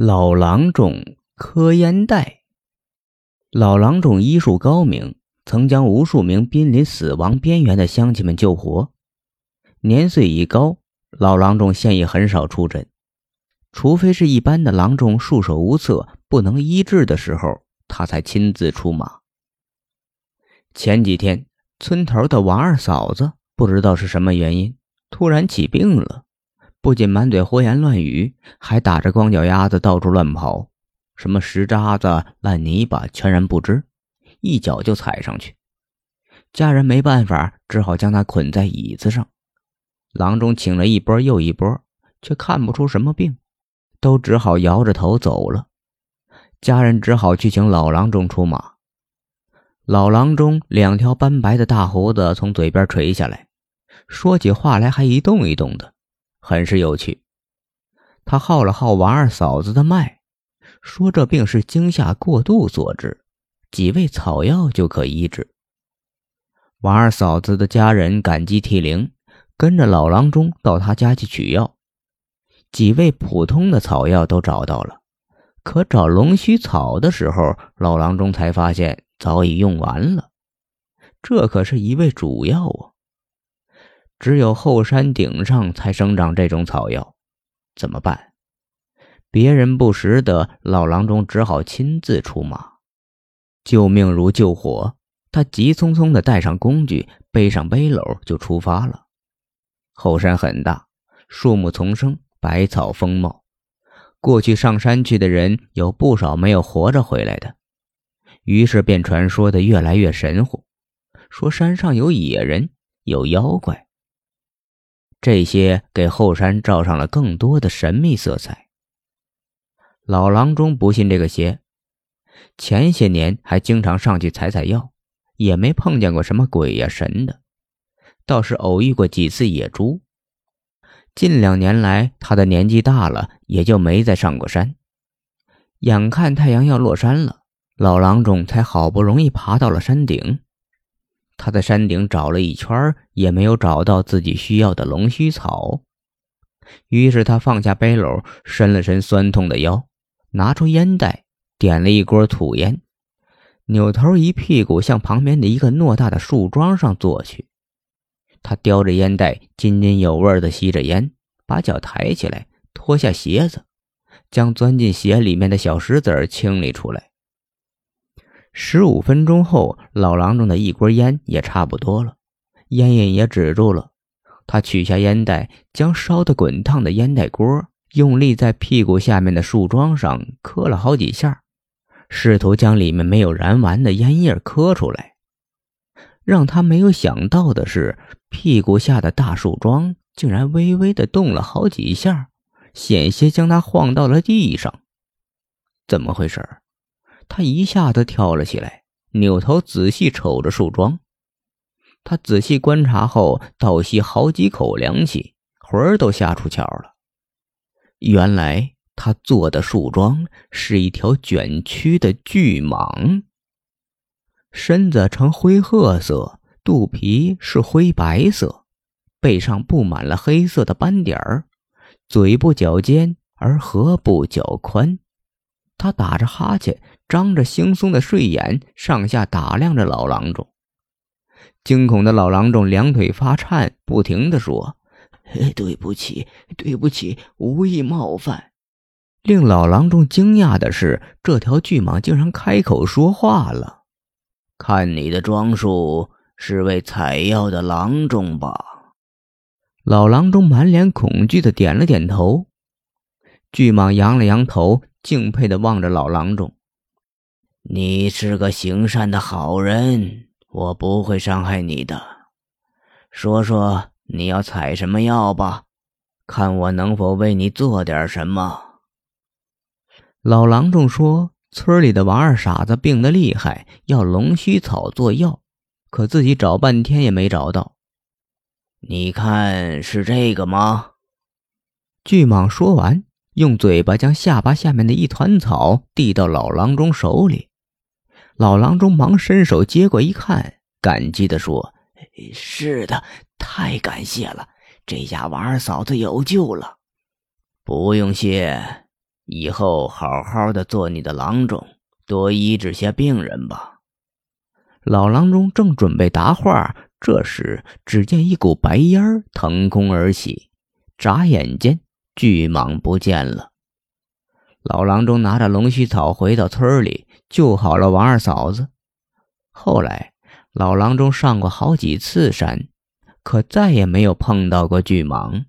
老郎中磕烟袋。老郎中医术高明，曾将无数名濒临死亡边缘的乡亲们救活。年岁已高，老郎中现已很少出诊，除非是一般的郎中束手无策、不能医治的时候，他才亲自出马。前几天，村头的王二嫂子不知道是什么原因，突然起病了。不仅满嘴胡言乱语，还打着光脚丫子到处乱跑，什么石渣子、烂泥巴全然不知，一脚就踩上去。家人没办法，只好将他捆在椅子上。郎中请了一波又一波，却看不出什么病，都只好摇着头走了。家人只好去请老郎中出马。老郎中两条斑白的大胡子从嘴边垂下来，说起话来还一动一动的。很是有趣，他号了号王二嫂子的脉，说这病是惊吓过度所致，几味草药就可医治。王二嫂子的家人感激涕零，跟着老郎中到他家去取药。几味普通的草药都找到了，可找龙须草的时候，老郎中才发现早已用完了。这可是一味主药啊！只有后山顶上才生长这种草药，怎么办？别人不识得，老郎中只好亲自出马。救命如救火，他急匆匆地带上工具，背上背篓就出发了。后山很大，树木丛生，百草丰茂。过去上山去的人有不少没有活着回来的，于是便传说的越来越神乎，说山上有野人，有妖怪。这些给后山罩上了更多的神秘色彩。老郎中不信这个邪，前些年还经常上去采采药，也没碰见过什么鬼呀神的，倒是偶遇过几次野猪。近两年来，他的年纪大了，也就没再上过山。眼看太阳要落山了，老郎中才好不容易爬到了山顶。他在山顶找了一圈，也没有找到自己需要的龙须草。于是他放下背篓，伸了伸酸痛的腰，拿出烟袋，点了一锅土烟，扭头一屁股向旁边的一个偌大的树桩上坐去。他叼着烟袋，津津有味地吸着烟，把脚抬起来，脱下鞋子，将钻进鞋里面的小石子清理出来。十五分钟后，老郎中的一锅烟也差不多了，烟瘾也止住了。他取下烟袋，将烧得滚烫的烟袋锅用力在屁股下面的树桩上磕了好几下，试图将里面没有燃完的烟叶磕出来。让他没有想到的是，屁股下的大树桩竟然微微的动了好几下，险些将他晃到了地上。怎么回事？他一下子跳了起来，扭头仔细瞅着树桩。他仔细观察后，倒吸好几口凉气，魂儿都吓出窍了。原来他做的树桩是一条卷曲的巨蟒，身子呈灰褐色，肚皮是灰白色，背上布满了黑色的斑点儿，嘴部较尖，而颌部较宽。他打着哈欠。张着惺忪的睡眼，上下打量着老郎中。惊恐的老郎中两腿发颤，不停地说：“对不起，对不起，无意冒犯。”令老郎中惊讶的是，这条巨蟒竟然开口说话了：“看你的装束，是位采药的郎中吧？”老郎中满脸恐惧的点了点头。巨蟒扬了扬头，敬佩的望着老郎中。你是个行善的好人，我不会伤害你的。说说你要采什么药吧，看我能否为你做点什么。老郎中说：“村里的王二傻子病得厉害，要龙须草做药，可自己找半天也没找到。你看是这个吗？”巨蟒说完，用嘴巴将下巴下面的一团草递到老郎中手里。老郎中忙伸手接过一看，感激地说：“是的，太感谢了，这下王二嫂子有救了。”不用谢，以后好好的做你的郎中，多医治些病人吧。老郎中正准备答话，这时只见一股白烟腾空而起，眨眼间巨蟒不见了。老郎中拿着龙须草回到村里，救好了王二嫂子。后来，老郎中上过好几次山，可再也没有碰到过巨蟒。